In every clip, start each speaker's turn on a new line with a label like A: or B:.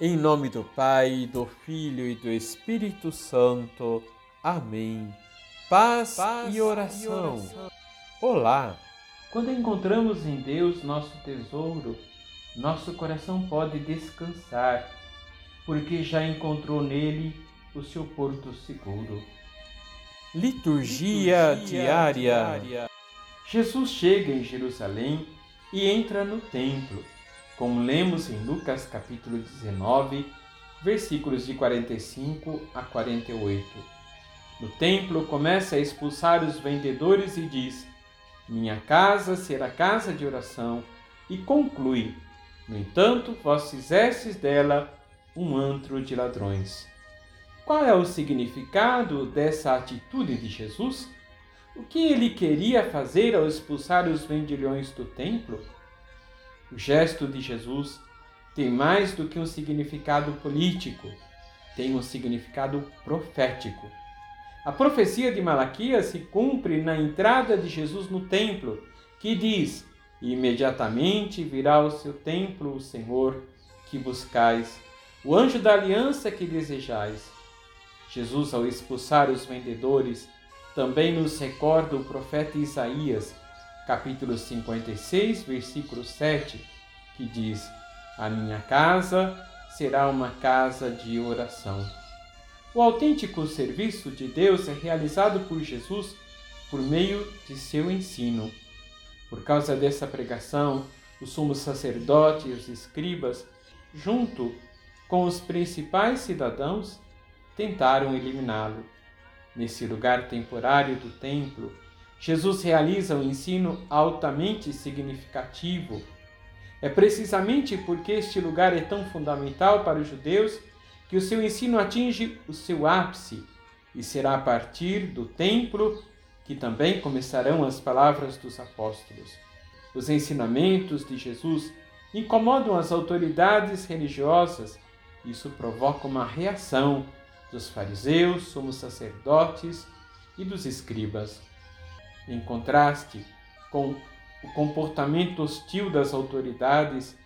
A: Em nome do Pai, do Filho e do Espírito Santo. Amém. Paz, Paz e, oração. e oração. Olá!
B: Quando encontramos em Deus nosso tesouro, nosso coração pode descansar, porque já encontrou nele o seu porto seguro.
A: Liturgia, Liturgia diária. diária.
B: Jesus chega em Jerusalém e entra no templo como lemos em Lucas capítulo 19, versículos de 45 a 48. No templo começa a expulsar os vendedores e diz: Minha casa será casa de oração, e conclui: No entanto, vós fizestes dela um antro de ladrões. Qual é o significado dessa atitude de Jesus? O que ele queria fazer ao expulsar os vendilhões do templo? O gesto de Jesus tem mais do que um significado político, tem um significado profético. A profecia de Malaquias se cumpre na entrada de Jesus no templo, que diz: Imediatamente virá ao seu templo o Senhor que buscais, o anjo da aliança que desejais. Jesus, ao expulsar os vendedores, também nos recorda o profeta Isaías, capítulo 56, versículo 7, que diz: A minha casa será uma casa de oração. O autêntico serviço de Deus é realizado por Jesus por meio de seu ensino. Por causa dessa pregação, o sumo sacerdote e os escribas, junto com os principais cidadãos, tentaram eliminá-lo. Nesse lugar temporário do templo, Jesus realiza um ensino altamente significativo. É precisamente porque este lugar é tão fundamental para os judeus que o seu ensino atinge o seu ápice e será a partir do templo que também começarão as palavras dos apóstolos. Os ensinamentos de Jesus incomodam as autoridades religiosas. Isso provoca uma reação dos fariseus, somos sacerdotes e dos escribas. Em contraste com o comportamento hostil das autoridades,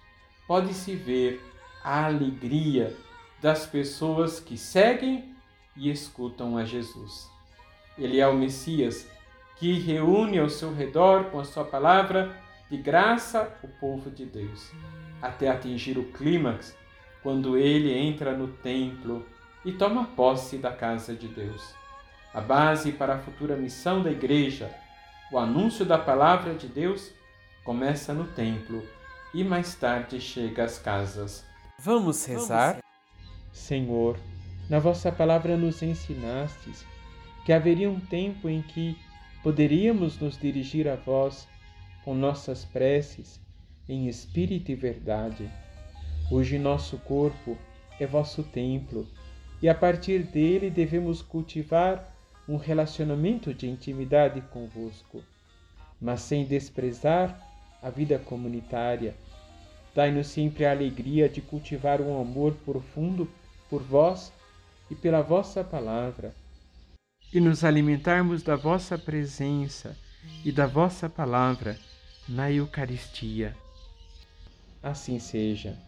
B: pode-se ver a alegria das pessoas que seguem e escutam a Jesus. Ele é o Messias que reúne ao seu redor com a sua palavra de graça o povo de Deus, até atingir o clímax quando ele entra no templo e toma posse da casa de Deus. A base para a futura missão da igreja o anúncio da palavra de Deus começa no templo e mais tarde chega às casas.
A: Vamos rezar?
B: Senhor, na vossa palavra nos ensinastes que haveria um tempo em que poderíamos nos dirigir a vós com nossas preces em espírito e verdade. Hoje nosso corpo é vosso templo e a partir dele devemos cultivar um relacionamento de intimidade convosco, mas sem desprezar a vida comunitária. Dai-nos sempre a alegria de cultivar um amor profundo por vós e pela vossa palavra, e nos alimentarmos da vossa presença e da vossa palavra na Eucaristia. Assim seja.